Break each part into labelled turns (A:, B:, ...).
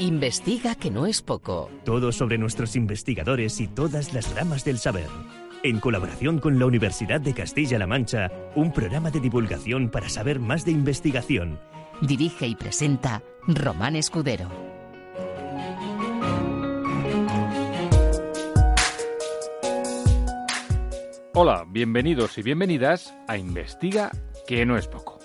A: Investiga que no es poco.
B: Todo sobre nuestros investigadores y todas las ramas del saber. En colaboración con la Universidad de Castilla-La Mancha, un programa de divulgación para saber más de investigación.
A: Dirige y presenta Román Escudero.
C: Hola, bienvenidos y bienvenidas a Investiga que no es poco.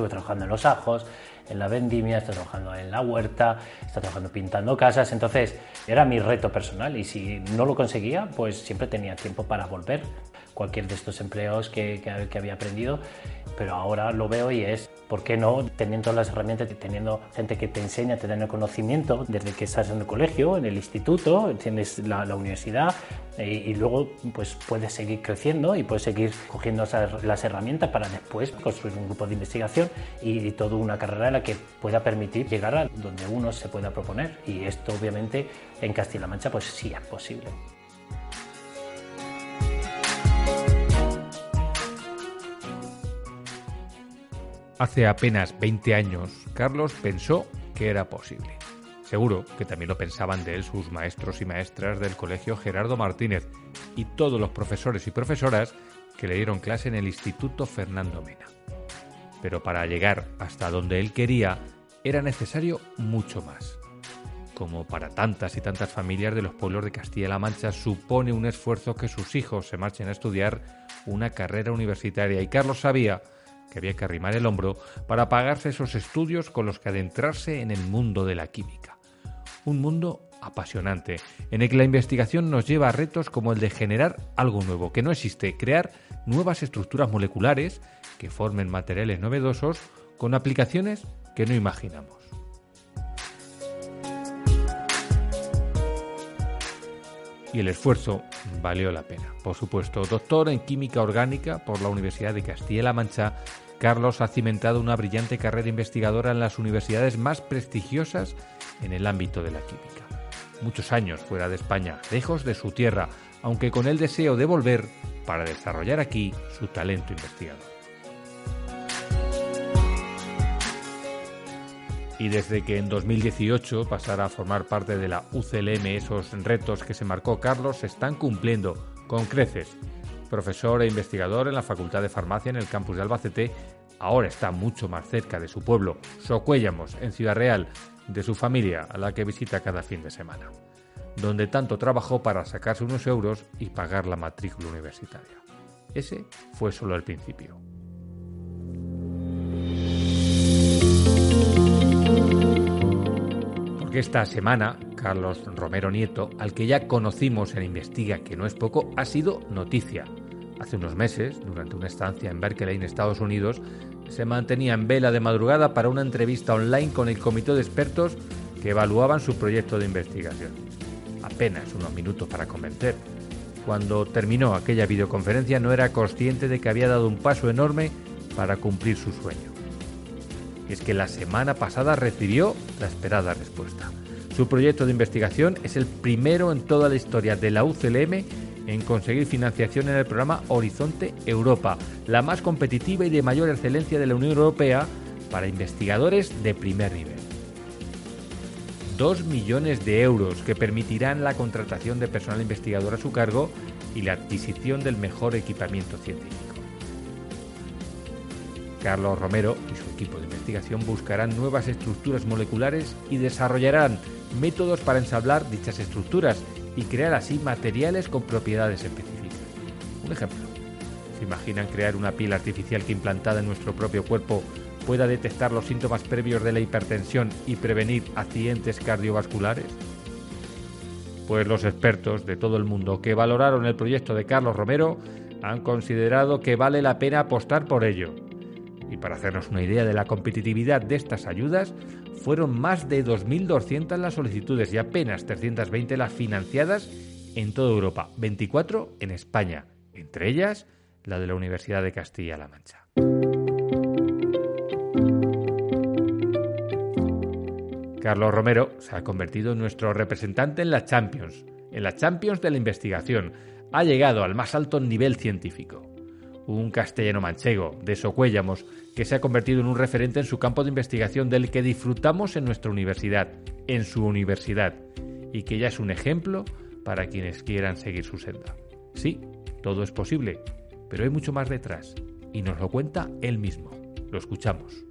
D: Estuve trabajando en los ajos, en la vendimia, estoy trabajando en la huerta, estoy trabajando pintando casas, entonces era mi reto personal y si no lo conseguía, pues siempre tenía tiempo para volver cualquier de estos empleos que, que, había aprendido, pero ahora lo veo y es, ¿por qué no? Teniendo las herramientas, teniendo gente que te enseña, te da el conocimiento desde que estás en el colegio, en el instituto, tienes la, universidad y, y, luego pues puedes seguir creciendo y puedes seguir cogiendo esas, las herramientas para después construir un grupo de investigación y, y toda una carrera en la que pueda permitir llegar a donde uno se pueda proponer y esto obviamente en Castilla-La Mancha pues sí es posible.
C: Hace apenas 20 años, Carlos pensó que era posible. Seguro que también lo pensaban de él sus maestros y maestras del colegio Gerardo Martínez y todos los profesores y profesoras que le dieron clase en el Instituto Fernando Mena. Pero para llegar hasta donde él quería era necesario mucho más. Como para tantas y tantas familias de los pueblos de Castilla-La Mancha supone un esfuerzo que sus hijos se marchen a estudiar una carrera universitaria y Carlos sabía que había que arrimar el hombro para pagarse esos estudios con los que adentrarse en el mundo de la química. Un mundo apasionante, en el que la investigación nos lleva a retos como el de generar algo nuevo, que no existe, crear nuevas estructuras moleculares que formen materiales novedosos con aplicaciones que no imaginamos. Y el esfuerzo valió la pena. Por supuesto, doctor en química orgánica por la Universidad de Castilla-La Mancha, Carlos ha cimentado una brillante carrera investigadora en las universidades más prestigiosas en el ámbito de la química. Muchos años fuera de España, lejos de su tierra, aunque con el deseo de volver para desarrollar aquí su talento investigador. Y desde que en 2018 pasara a formar parte de la UCLM, esos retos que se marcó Carlos se están cumpliendo con creces. Profesor e investigador en la Facultad de Farmacia en el campus de Albacete, ahora está mucho más cerca de su pueblo, Socuéllamos, en Ciudad Real, de su familia, a la que visita cada fin de semana, donde tanto trabajó para sacarse unos euros y pagar la matrícula universitaria. Ese fue solo el principio. Esta semana Carlos Romero Nieto, al que ya conocimos en Investiga, que no es poco, ha sido noticia. Hace unos meses, durante una estancia en Berkeley, en Estados Unidos, se mantenía en vela de madrugada para una entrevista online con el comité de expertos que evaluaban su proyecto de investigación. Apenas unos minutos para convencer. Cuando terminó aquella videoconferencia no era consciente de que había dado un paso enorme para cumplir su sueño es que la semana pasada recibió la esperada respuesta. Su proyecto de investigación es el primero en toda la historia de la UCLM en conseguir financiación en el programa Horizonte Europa, la más competitiva y de mayor excelencia de la Unión Europea para investigadores de primer nivel. Dos millones de euros que permitirán la contratación de personal investigador a su cargo y la adquisición del mejor equipamiento científico. Carlos Romero y su equipo de investigación buscarán nuevas estructuras moleculares y desarrollarán métodos para ensamblar dichas estructuras y crear así materiales con propiedades específicas. Un ejemplo. ¿Se imaginan crear una piel artificial que implantada en nuestro propio cuerpo pueda detectar los síntomas previos de la hipertensión y prevenir accidentes cardiovasculares? Pues los expertos de todo el mundo que valoraron el proyecto de Carlos Romero han considerado que vale la pena apostar por ello. Para hacernos una idea de la competitividad de estas ayudas, fueron más de 2.200 las solicitudes y apenas 320 las financiadas en toda Europa, 24 en España, entre ellas la de la Universidad de Castilla-La Mancha. Carlos Romero se ha convertido en nuestro representante en la Champions, en la Champions de la investigación. Ha llegado al más alto nivel científico. Un castellano manchego, de Socuéllamos, que se ha convertido en un referente en su campo de investigación del que disfrutamos en nuestra universidad, en su universidad, y que ya es un ejemplo para quienes quieran seguir su senda. Sí, todo es posible, pero hay mucho más detrás, y nos lo cuenta él mismo. Lo escuchamos.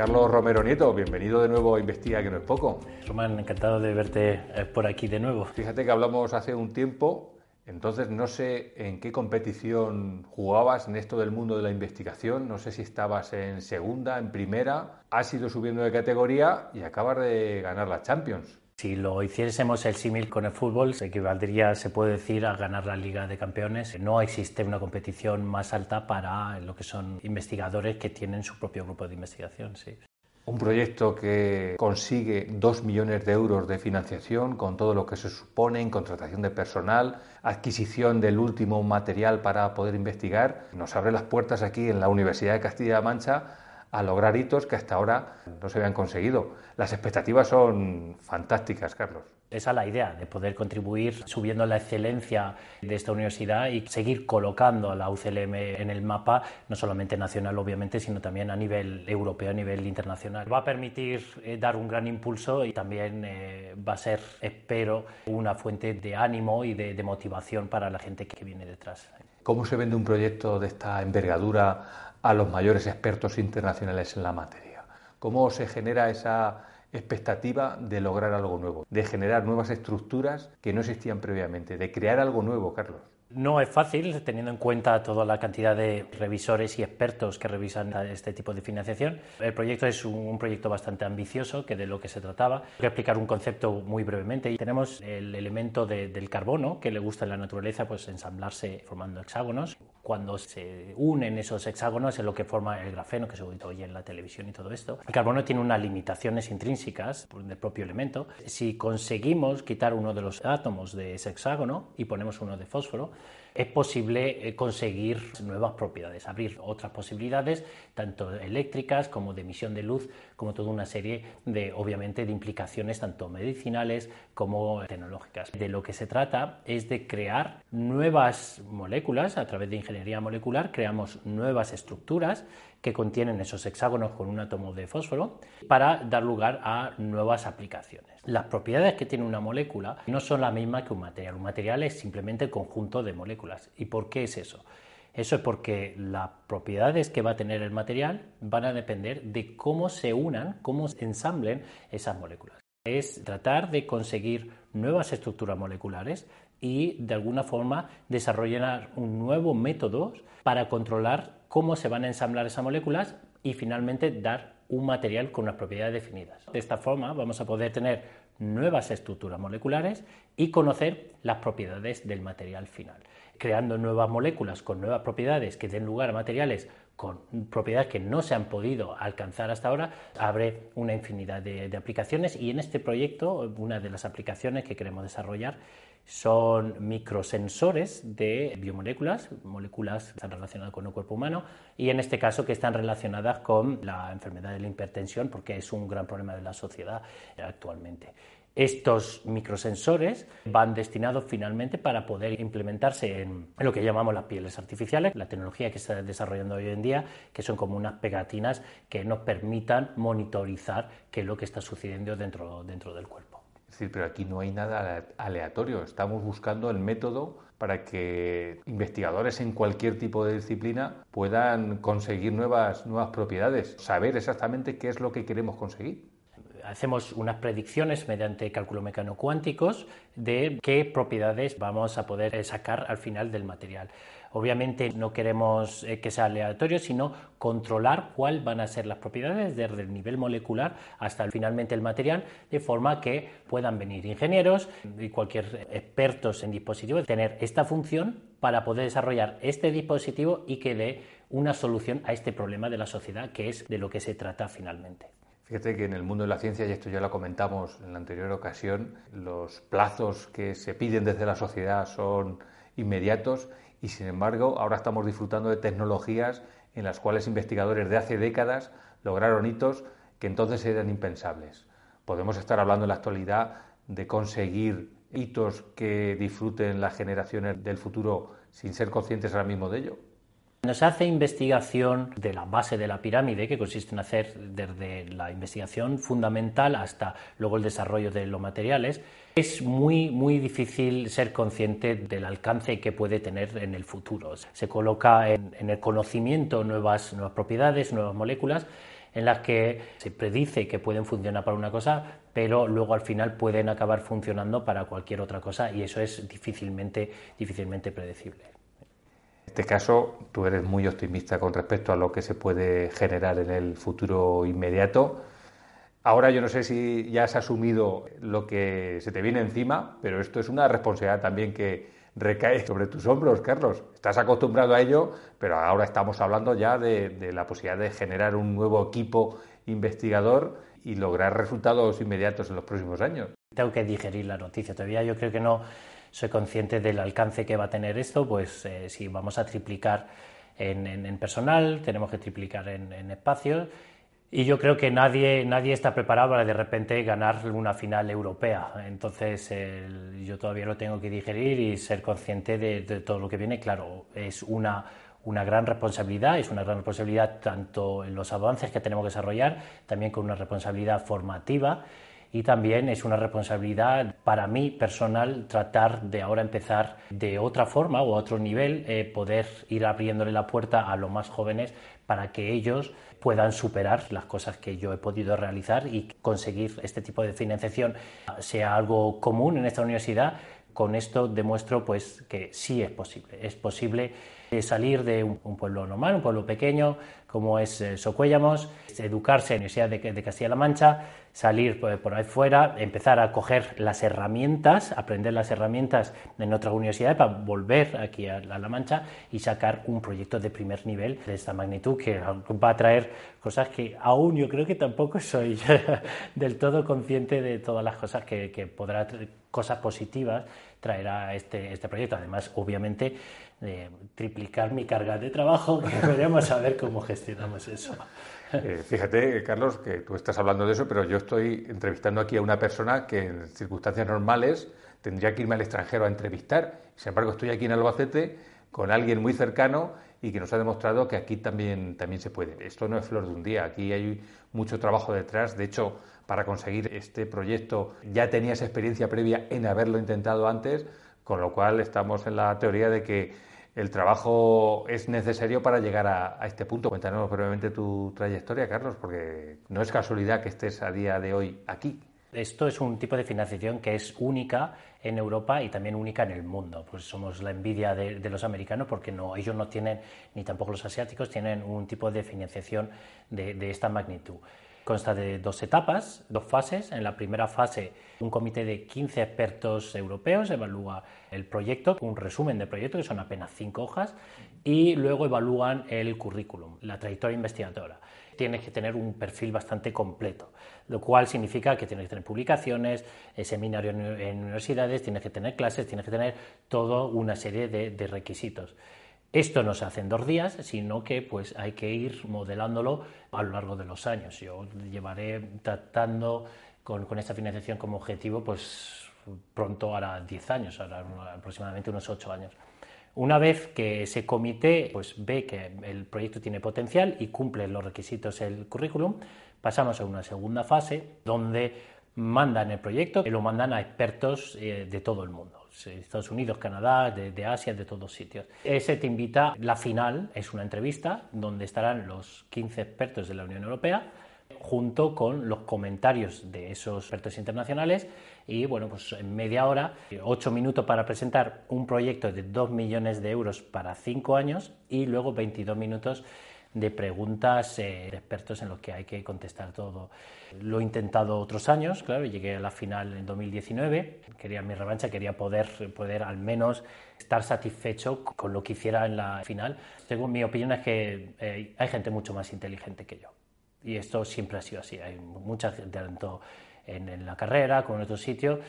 C: Carlos Romero Nieto, bienvenido de nuevo a Investiga, que no es poco.
D: Román, encantado de verte eh, por aquí de nuevo.
C: Fíjate que hablamos hace un tiempo, entonces no sé en qué competición jugabas en esto del mundo de la investigación, no sé si estabas en segunda, en primera, has ido subiendo de categoría y acabas de ganar la Champions.
D: Si lo hiciésemos el símil con el fútbol, se equivaldría, se puede decir, a ganar la Liga de Campeones. No existe una competición más alta para lo que son investigadores que tienen su propio grupo de investigación. Sí.
C: Un proyecto que consigue dos millones de euros de financiación con todo lo que se supone en contratación de personal, adquisición del último material para poder investigar, nos abre las puertas aquí en la Universidad de Castilla-La Mancha a lograr hitos que hasta ahora no se habían conseguido. Las expectativas son fantásticas, Carlos.
D: Esa es la idea, de poder contribuir subiendo la excelencia de esta universidad y seguir colocando a la UCLM en el mapa, no solamente nacional, obviamente, sino también a nivel europeo, a nivel internacional. Va a permitir eh, dar un gran impulso y también eh, va a ser, espero, una fuente de ánimo y de, de motivación para la gente que viene detrás.
C: ¿Cómo se vende un proyecto de esta envergadura a los mayores expertos internacionales en la materia. ¿Cómo se genera esa expectativa de lograr algo nuevo, de generar nuevas estructuras que no existían previamente, de crear algo nuevo, Carlos?
D: No es fácil, teniendo en cuenta toda la cantidad de revisores y expertos que revisan este tipo de financiación. El proyecto es un proyecto bastante ambicioso, que de lo que se trataba. Voy a explicar un concepto muy brevemente. Tenemos el elemento del carbono, que le gusta en la naturaleza, pues ensamblarse formando hexágonos. Cuando se unen esos hexágonos es lo que forma el grafeno, que se oye en la televisión y todo esto. El carbono tiene unas limitaciones intrínsecas del propio elemento. Si conseguimos quitar uno de los átomos de ese hexágono y ponemos uno de fósforo, es posible eh, conseguir nuevas propiedades, abrir otras posibilidades, tanto eléctricas como de emisión de luz, como toda una serie de, obviamente, de implicaciones tanto medicinales como tecnológicas. De lo que se trata es de crear nuevas moléculas a través de ingeniería molecular, creamos nuevas estructuras que contienen esos hexágonos con un átomo de fósforo para dar lugar a nuevas aplicaciones. Las propiedades que tiene una molécula no son las mismas que un material. Un material es simplemente el conjunto de moléculas. ¿Y por qué es eso? Eso es porque las propiedades que va a tener el material van a depender de cómo se unan, cómo se ensamblen esas moléculas. Es tratar de conseguir nuevas estructuras moleculares y de alguna forma desarrollar un nuevo método para controlar cómo se van a ensamblar esas moléculas y finalmente dar un material con unas propiedades definidas. De esta forma vamos a poder tener nuevas estructuras moleculares y conocer las propiedades del material final, creando nuevas moléculas con nuevas propiedades que den lugar a materiales con propiedades que no se han podido alcanzar hasta ahora, abre una infinidad de, de aplicaciones y en este proyecto una de las aplicaciones que queremos desarrollar son microsensores de biomoléculas, moléculas que están relacionadas con el cuerpo humano y en este caso que están relacionadas con la enfermedad de la hipertensión porque es un gran problema de la sociedad actualmente. Estos microsensores van destinados finalmente para poder implementarse en lo que llamamos las pieles artificiales, la tecnología que se está desarrollando hoy en día, que son como unas pegatinas que nos permitan monitorizar qué es lo que está sucediendo dentro, dentro del cuerpo.
C: Es decir, pero aquí no hay nada aleatorio. Estamos buscando el método para que investigadores en cualquier tipo de disciplina puedan conseguir nuevas, nuevas propiedades, saber exactamente qué es lo que queremos conseguir
D: hacemos unas predicciones mediante cálculo mecano cuánticos de qué propiedades vamos a poder sacar al final del material. Obviamente no queremos eh, que sea aleatorio, sino controlar cuáles van a ser las propiedades desde el nivel molecular hasta finalmente el material, de forma que puedan venir ingenieros y cualquier expertos en dispositivos tener esta función para poder desarrollar este dispositivo y que dé una solución a este problema de la sociedad, que es de lo que se trata finalmente.
C: Fíjate que en el mundo de la ciencia, y esto ya lo comentamos en la anterior ocasión, los plazos que se piden desde la sociedad son inmediatos y sin embargo ahora estamos disfrutando de tecnologías en las cuales investigadores de hace décadas lograron hitos que entonces eran impensables. Podemos estar hablando en la actualidad de conseguir hitos que disfruten las generaciones del futuro sin ser conscientes ahora mismo de ello.
D: Nos hace investigación de la base de la pirámide, que consiste en hacer desde la investigación fundamental hasta luego el desarrollo de los materiales. Es muy, muy difícil ser consciente del alcance que puede tener en el futuro. Se coloca en, el conocimiento nuevas, nuevas propiedades, nuevas moléculas en las que se predice que pueden funcionar para una cosa, pero luego al final pueden acabar funcionando para cualquier otra cosa y eso es difícilmente, difícilmente predecible.
C: Este caso, tú eres muy optimista con respecto a lo que se puede generar en el futuro inmediato. Ahora yo no sé si ya has asumido lo que se te viene encima, pero esto es una responsabilidad también que recae sobre tus hombros, Carlos. Estás acostumbrado a ello, pero ahora estamos hablando ya de, de la posibilidad de generar un nuevo equipo investigador y lograr resultados inmediatos en los próximos años.
D: Tengo que digerir la noticia. Todavía yo creo que no soy consciente del alcance que va a tener esto, pues eh, si vamos a triplicar en, personal, tenemos que triplicar en, espacios. Y yo creo que nadie, nadie está preparado para de repente ganar una final europea. Entonces yo todavía lo tengo que digerir y ser consciente de, todo lo que viene. Claro, es una, una gran responsabilidad, es una gran responsabilidad tanto en los avances que tenemos que desarrollar, también con una responsabilidad formativa y también es una responsabilidad para mí personal tratar de ahora empezar de otra forma o a otro nivel, eh, poder ir abriéndole la puerta a los más jóvenes para que ellos puedan superar las cosas que yo he podido realizar y conseguir este tipo de financiación sea algo común en esta universidad. Con esto demuestro pues que sí es posible, es posible salir de un, pueblo normal, un pueblo pequeño como es eh, Socuéllamos, educarse en la Universidad de, Castilla-La Mancha, salir por, ahí fuera, empezar a coger las herramientas, aprender las herramientas en otras universidades para volver aquí a, La Mancha y sacar un proyecto de primer nivel de esta magnitud que va a traer cosas que aún yo creo que tampoco soy del todo consciente de todas las cosas que, que podrá, cosas positivas traerá este, este proyecto. Además, obviamente, triplicar mi carga de trabajo, que veremos a cómo gestionamos eso.
C: Eh, fíjate, Carlos, que tú estás hablando de eso, pero yo estoy entrevistando aquí a una persona que en circunstancias normales tendría que irme al extranjero a entrevistar. Sin embargo, estoy aquí en Albacete con alguien muy cercano y que nos ha demostrado que aquí también, también se puede. Esto no es flor de un día, aquí hay mucho trabajo detrás. De hecho, para conseguir este proyecto ya tenías experiencia previa en haberlo intentado antes, con lo cual estamos en la teoría de que el trabajo es necesario para llegar a, este punto. Cuéntanos brevemente tu trayectoria, Carlos, porque no es casualidad que estés a día de hoy aquí.
D: Esto es un tipo de financiación que es única en Europa y también única en el mundo. Pues somos la envidia de, los americanos porque no, ellos no tienen, ni tampoco los asiáticos, tienen un tipo de financiación de esta magnitud. Consta de dos etapas, dos fases. En la primera fase, un comité de 15 expertos europeos evalúa el proyecto, un resumen del proyecto, que son apenas cinco hojas, y luego evalúan el currículum, la trayectoria investigadora. Tienes que tener un perfil bastante completo, lo cual significa que tienes que tener publicaciones, eh, seminarios en universidades, tienes que tener clases, tienes que tener toda una serie de requisitos. Esto no se hace en dos días, sino que pues hay que ir modelándolo a lo largo de los años. Yo llevaré tratando con, esta financiación como objetivo, pues pronto hará 10 años, hará aproximadamente unos 8 años. Una vez que ese comité pues, ve que el proyecto tiene potencial y cumple los requisitos del currículum, pasamos a una segunda fase donde mandan el proyecto y lo mandan a expertos eh, de todo el mundo. Estados Unidos, Canadá, de, Asia, de todos sitios. Ese te invita, la final es una entrevista donde estarán los 15 expertos de la Unión Europea junto con los comentarios de esos expertos internacionales y bueno, pues en media hora, ocho minutos para presentar un proyecto de dos millones de euros para cinco años y luego 22 minutos de preguntas eh, de expertos en los que hay que contestar todo. Lo he intentado otros años, claro, llegué a la final en 2019, quería mi revancha, quería poder, poder al menos estar satisfecho con lo que hiciera en la final. Según mi opinión es que eh, hay gente mucho más inteligente que yo. Y esto siempre ha sido así. Hay mucha gente, tanto en, en la carrera como en otros sitios,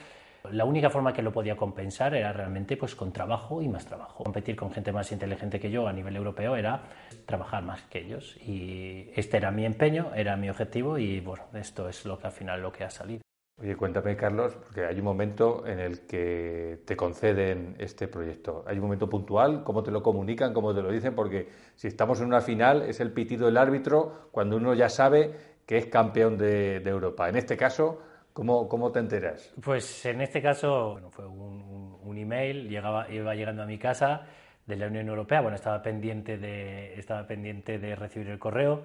D: la única forma que lo podía compensar era realmente pues con trabajo y más trabajo. Competir con gente más inteligente que yo a nivel europeo era trabajar más que ellos y este era mi empeño, era mi objetivo y bueno, esto es lo que al final lo que ha salido.
C: Oye, cuéntame, Carlos, porque hay un momento en el que te conceden este proyecto. Hay un momento puntual, cómo te lo comunican, cómo te lo dicen, porque si estamos en una final es el pitido del árbitro cuando uno ya sabe que es campeón de, de Europa. En este caso, ¿Cómo, ¿Cómo, te enteras?
D: Pues en este caso bueno, fue un, un, email, llegaba, iba llegando a mi casa de la Unión Europea, bueno, estaba pendiente de, estaba pendiente de recibir el correo,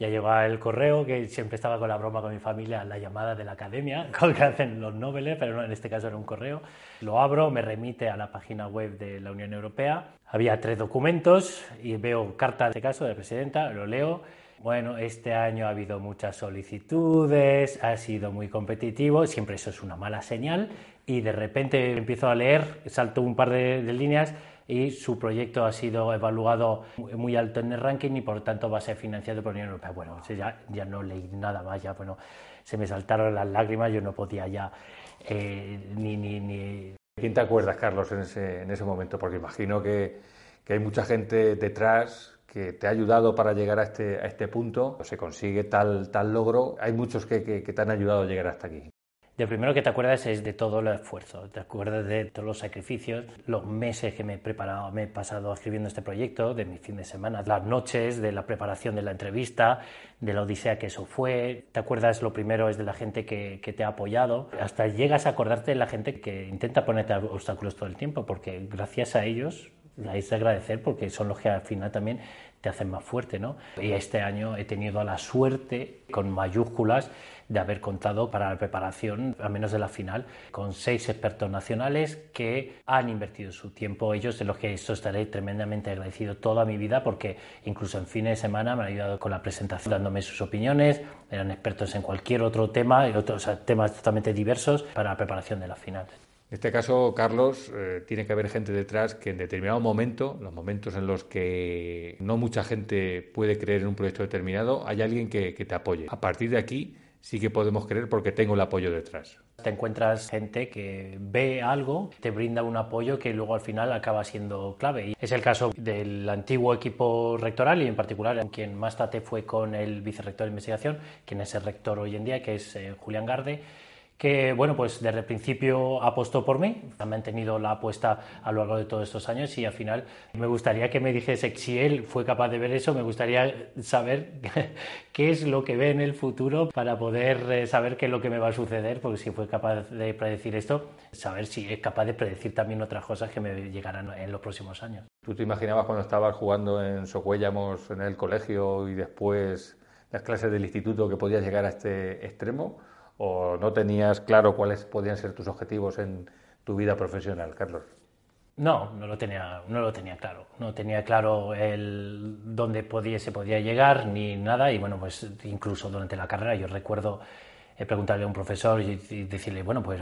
D: ya llegaba el correo, que siempre estaba con la broma con mi familia, la llamada de la academia, con que hacen los noveles, pero no, en este caso era un correo. Lo abro, me remite a la página web de la Unión Europea. Había tres documentos y veo carta, en este caso, de la presidenta, lo leo bueno, este año ha habido muchas solicitudes, ha sido muy competitivo, siempre eso es una mala señal y de repente empiezo a leer, salto un par de, líneas y su proyecto ha sido evaluado muy alto en el ranking y por tanto va a ser financiado por la Unión Europea. Bueno, ya, ya no leí nada más, ya bueno, se me saltaron las lágrimas, yo no podía ya eh, ni, ni, ni...
C: ¿Quién te acuerdas, Carlos, en ese, en ese momento? Porque imagino que, que hay mucha gente detrás que te ha ayudado para llegar a este, a este punto, se consigue tal, tal logro. Hay muchos que, que, te han ayudado a llegar hasta aquí.
D: De primero que te acuerdas es de todo el esfuerzo, te acuerdas de todos los sacrificios, los meses que me he preparado, me he pasado escribiendo este proyecto, de mi fin de semana, las noches, de la preparación de la entrevista, de la odisea que eso fue. Te acuerdas, lo primero es de la gente que, que te ha apoyado, hasta llegas a acordarte de la gente que intenta ponerte obstáculos todo el tiempo, porque gracias a ellos es de agradecer porque son los que al final también te hacen más fuerte, ¿no? Y este año he tenido la suerte, con mayúsculas, de haber contado para la preparación, al menos de la final, con seis expertos nacionales que han invertido su tiempo, ellos de los que esto estaré tremendamente agradecido toda mi vida, porque incluso en fines de semana me han ayudado con la presentación, dándome sus opiniones, eran expertos en cualquier otro tema, otros temas totalmente diversos para la preparación de la final.
C: En este caso, Carlos, eh, tiene que haber gente detrás que en determinado momento, los momentos en los que no mucha gente puede creer en un proyecto determinado, hay alguien que, te apoye. A partir de aquí sí que podemos creer porque tengo el apoyo detrás.
D: Te encuentras gente que ve algo, te brinda un apoyo que luego al final acaba siendo clave. Y es el caso del antiguo equipo rectoral y en particular en quien más traté fue con el vicerrector de investigación, quien es el rector hoy en día, que es eh, Julián Garde que bueno, pues desde el principio apostó por mí, ha mantenido la apuesta a lo largo de todos estos años y al final me gustaría que me dijese si él fue capaz de ver eso, me gustaría saber qué es lo que ve en el futuro para poder eh, saber qué es lo que me va a suceder, porque si fue capaz de predecir esto, saber si es capaz de predecir también otras cosas que me llegarán en los próximos años.
C: ¿Tú te imaginabas cuando estabas jugando en Socuellamos en el colegio y después las clases del instituto que podías llegar a este extremo? O no tenías claro cuáles podían ser tus objetivos en tu vida profesional, Carlos?
D: No, no lo tenía, no lo tenía claro. No tenía claro el dónde podía, se podía llegar ni nada. Y bueno, pues incluso durante la carrera yo recuerdo eh, preguntarle a un profesor y, decirle, bueno, pues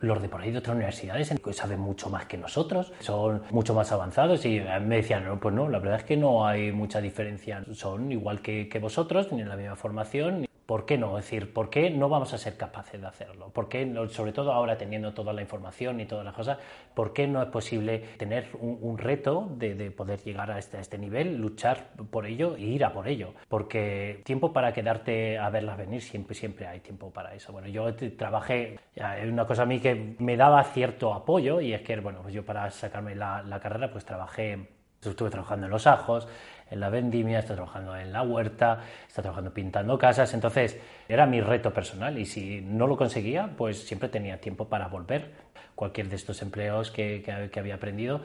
D: los de por ahí de otras universidades saben mucho más que nosotros, son mucho más avanzados y me decían, no, pues no, la verdad es que no hay mucha diferencia, son igual que, que vosotros, tienen la misma formación ¿Por qué no? Es decir, ¿por qué no vamos a ser capaces de hacerlo? ¿Por qué, sobre todo ahora teniendo toda la información y todas las cosas, ¿por qué no es posible tener un, reto de, poder llegar a este, a este, nivel, luchar por ello e ir a por ello? Porque tiempo para quedarte a verlas venir, siempre, siempre hay tiempo para eso. Bueno, yo trabajé, una cosa a mí que me daba cierto apoyo y es que, bueno, pues yo para sacarme la carrera, pues trabajé estuve trabajando en los ajos, en la vendimia, está trabajando en la huerta, está trabajando pintando casas. Entonces, era mi reto personal y si no lo conseguía, pues siempre tenía tiempo para volver cualquier de estos empleos que, que, había aprendido.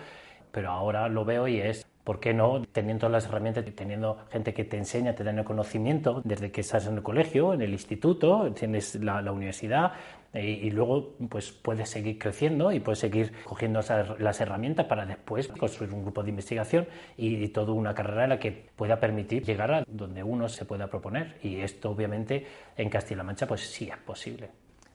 D: Pero ahora lo veo y es ¿Por qué no? Teniendo todas las herramientas, teniendo gente que te enseña, te da el conocimiento desde que estás en el colegio, en el instituto, tienes la, universidad y, luego pues puedes seguir creciendo y puedes seguir cogiendo las herramientas para después construir un grupo de investigación y, y toda una carrera en la que pueda permitir llegar a donde uno se pueda proponer. Y esto obviamente en Castilla-La Mancha pues sí es posible.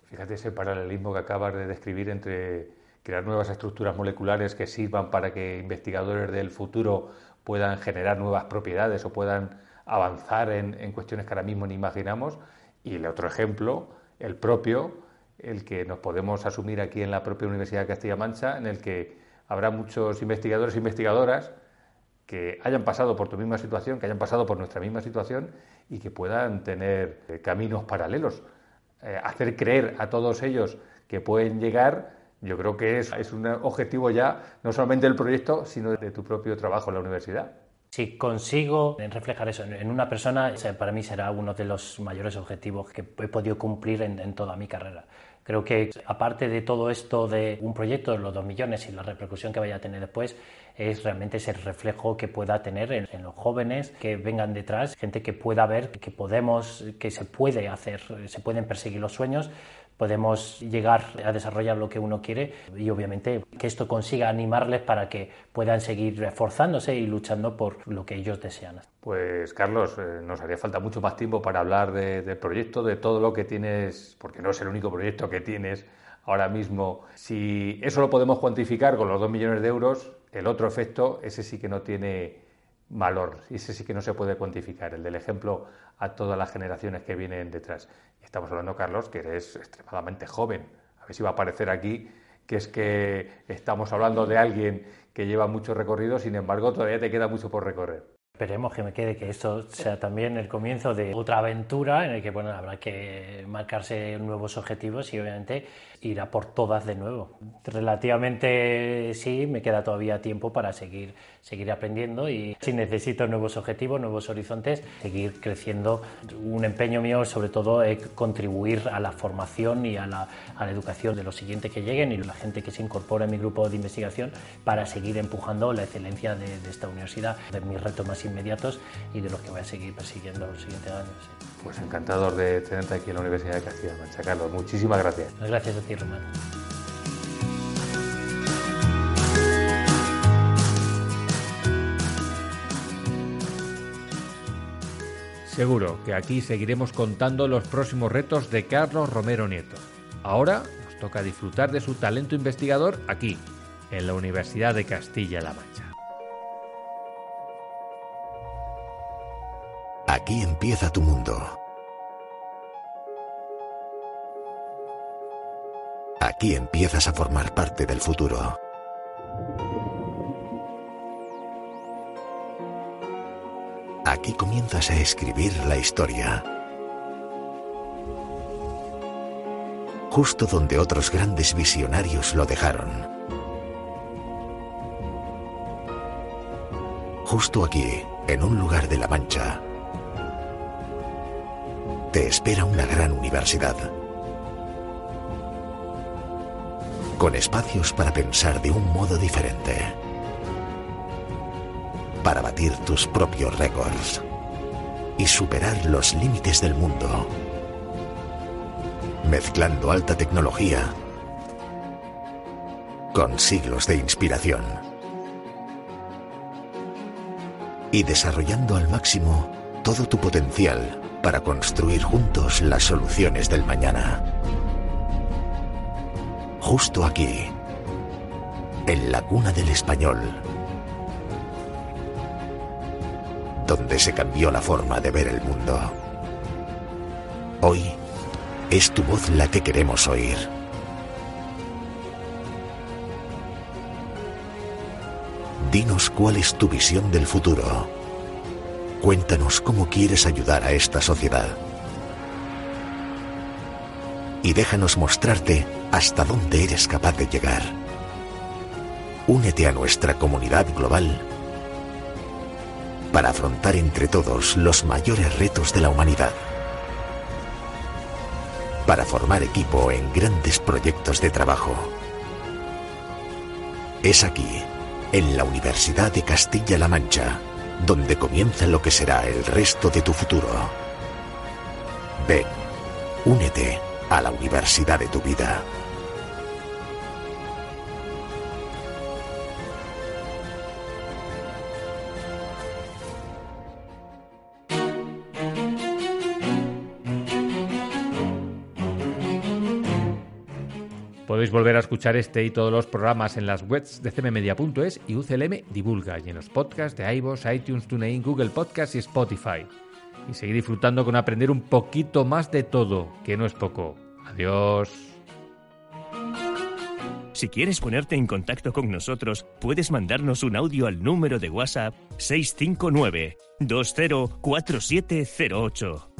C: Fíjate ese paralelismo que acabas de describir entre crear nuevas estructuras moleculares que sirvan para que investigadores del futuro puedan generar nuevas propiedades o puedan avanzar en, cuestiones que ahora mismo ni imaginamos. Y el otro ejemplo, el propio, el que nos podemos asumir aquí en la propia Universidad de Castilla-La Mancha, en el que habrá muchos investigadores e investigadoras que hayan pasado por tu misma situación, que hayan pasado por nuestra misma situación y que puedan tener eh, caminos paralelos. Eh, hacer creer a todos ellos que pueden llegar yo creo que es, es un objetivo ya no solamente del proyecto, sino de tu propio trabajo en la universidad.
D: Si consigo reflejar eso en una persona, para mí será uno de los mayores objetivos que he podido cumplir en, toda mi carrera. Creo que aparte de todo esto de un proyecto de los dos millones y la repercusión que vaya a tener después, es realmente ese reflejo que pueda tener en, en, los jóvenes que vengan detrás, gente que pueda ver que podemos, que se puede hacer, se pueden perseguir los sueños, podemos llegar a desarrollar lo que uno quiere y obviamente que esto consiga animarles para que puedan seguir reforzándose y luchando por lo que ellos desean.
C: Pues Carlos, eh, nos haría falta mucho más tiempo para hablar del proyecto, de todo lo que tienes, porque no es el único proyecto que tienes ahora mismo. Si eso lo podemos cuantificar con los dos millones de euros, el otro efecto, ese sí que no tiene valor, ese sí que no se puede cuantificar, el del ejemplo a todas las generaciones que vienen detrás. Estamos hablando, Carlos, que eres extremadamente joven. A ver si va a aparecer aquí que es que estamos hablando de alguien que lleva mucho recorrido, sin embargo, todavía te queda mucho por recorrer.
D: Esperemos que me quede que esto sea también el comienzo de otra aventura en el que bueno, habrá que marcarse nuevos objetivos y obviamente ir a por todas de nuevo. Relativamente sí, me queda todavía tiempo para seguir, seguir aprendiendo y si necesito nuevos objetivos, nuevos horizontes, seguir creciendo. Un empeño mío sobre todo es contribuir a la formación y a la, a la educación de los siguientes que lleguen y la gente que se incorpora en mi grupo de investigación para seguir empujando la excelencia de, esta universidad, de mis retos más inmediatos y de los que voy a seguir persiguiendo los siguientes años.
C: Pues encantador de tenerte aquí en la Universidad de Castilla-La Mancha, Carlos. Muchísimas gracias.
D: Gracias a ti, Román.
C: Seguro que aquí seguiremos contando los próximos retos de Carlos Romero Nieto. Ahora nos toca disfrutar de su talento investigador aquí, en la Universidad de Castilla-La Mancha.
E: Aquí empieza tu mundo. Aquí empiezas a formar parte del futuro. Aquí comienzas a escribir la historia. Justo donde otros grandes visionarios lo dejaron. Justo aquí, en un lugar de la Mancha, te espera una gran universidad. Con espacios para pensar de un modo diferente. Para batir tus propios récords. Y superar los límites del mundo. Mezclando alta tecnología con siglos de inspiración. Y desarrollando al máximo todo tu potencial para construir juntos las soluciones del mañana. Justo aquí, en la cuna del español, donde se cambió la forma de ver el mundo. Hoy es tu voz la que queremos oír. Dinos cuál es tu visión del futuro Cuéntanos cómo quieres ayudar a esta sociedad. Y déjanos mostrarte hasta dónde eres capaz de llegar. Únete a nuestra comunidad global para afrontar entre todos los mayores retos de la humanidad. Para formar equipo en grandes proyectos de trabajo. Es aquí, en la Universidad de Castilla-La Mancha, donde comienza lo que será el resto de tu futuro. Ven, únete a la universidad de tu vida.
C: Podéis volver a escuchar este y todos los programas en las webs de cmmedia.es y UCLM Divulga y en los podcasts de iVoox, iTunes, TuneIn, Google Podcasts y Spotify. Y seguir disfrutando con aprender un poquito más de todo, que no es poco. Adiós.
B: Si quieres ponerte en contacto con nosotros, puedes mandarnos un audio al número de WhatsApp 659 204708.